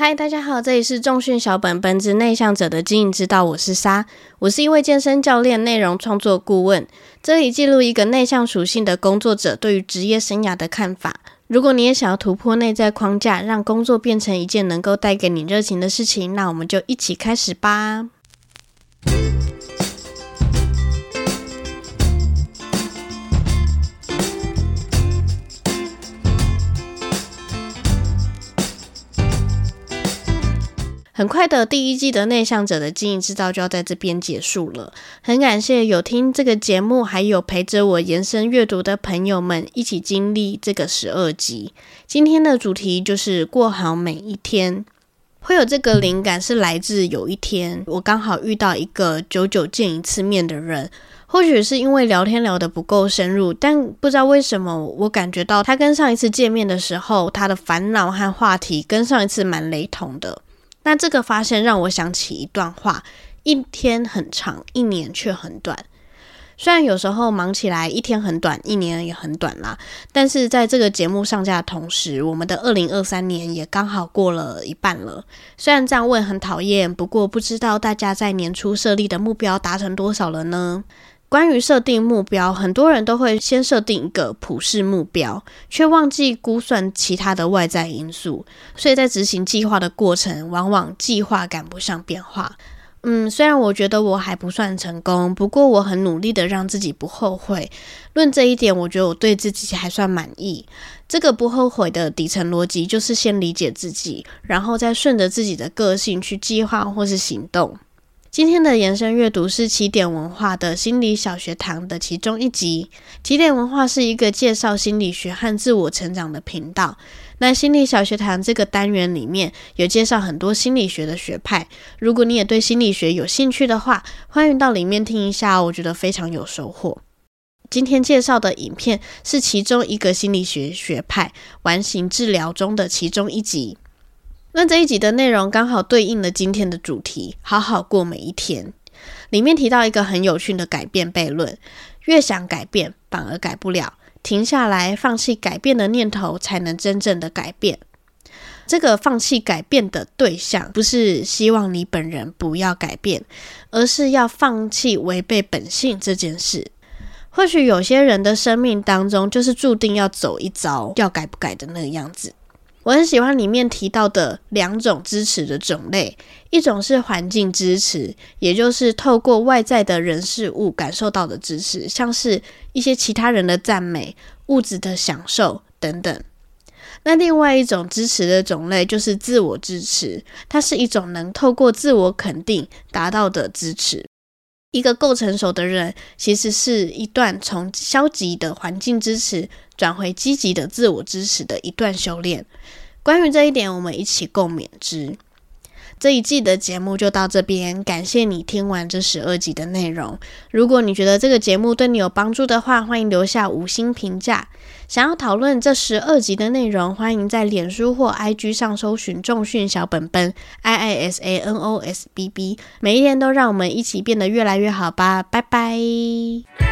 嗨，大家好，这里是重训小本本之内向者的经营之道，我是沙，我是一位健身教练、内容创作顾问，这里记录一个内向属性的工作者对于职业生涯的看法。如果你也想要突破内在框架，让工作变成一件能够带给你热情的事情，那我们就一起开始吧。很快的，第一季的内向者的经营之道就要在这边结束了。很感谢有听这个节目，还有陪着我延伸阅读的朋友们一起经历这个十二集。今天的主题就是过好每一天。会有这个灵感是来自有一天我刚好遇到一个久久见一次面的人，或许是因为聊天聊得不够深入，但不知道为什么我感觉到他跟上一次见面的时候，他的烦恼和话题跟上一次蛮雷同的。那这个发现让我想起一段话：一天很长，一年却很短。虽然有时候忙起来，一天很短，一年也很短啦。但是在这个节目上架的同时，我们的二零二三年也刚好过了一半了。虽然这样问很讨厌，不过不知道大家在年初设立的目标达成多少了呢？关于设定目标，很多人都会先设定一个普世目标，却忘记估算其他的外在因素，所以在执行计划的过程，往往计划赶不上变化。嗯，虽然我觉得我还不算成功，不过我很努力的让自己不后悔。论这一点，我觉得我对自己还算满意。这个不后悔的底层逻辑，就是先理解自己，然后再顺着自己的个性去计划或是行动。今天的延伸阅读是起点文化的心理小学堂的其中一集。起点文化是一个介绍心理学和自我成长的频道。那心理小学堂这个单元里面有介绍很多心理学的学派。如果你也对心理学有兴趣的话，欢迎到里面听一下，我觉得非常有收获。今天介绍的影片是其中一个心理学学派完形治疗中的其中一集。那这一集的内容刚好对应了今天的主题“好好过每一天”。里面提到一个很有趣的改变悖论：越想改变，反而改不了；停下来，放弃改变的念头，才能真正的改变。这个放弃改变的对象，不是希望你本人不要改变，而是要放弃违背本性这件事。或许有些人的生命当中，就是注定要走一遭，要改不改的那个样子。我很喜欢里面提到的两种支持的种类，一种是环境支持，也就是透过外在的人事物感受到的支持，像是一些其他人的赞美、物质的享受等等。那另外一种支持的种类就是自我支持，它是一种能透过自我肯定达到的支持。一个够成熟的人，其实是一段从消极的环境支持转回积极的自我支持的一段修炼。关于这一点，我们一起共勉之。这一季的节目就到这边，感谢你听完这十二集的内容。如果你觉得这个节目对你有帮助的话，欢迎留下五星评价。想要讨论这十二集的内容，欢迎在脸书或 IG 上搜寻“重训小本本 ”（I I S A N O S B B）。每一天都让我们一起变得越来越好吧！拜拜。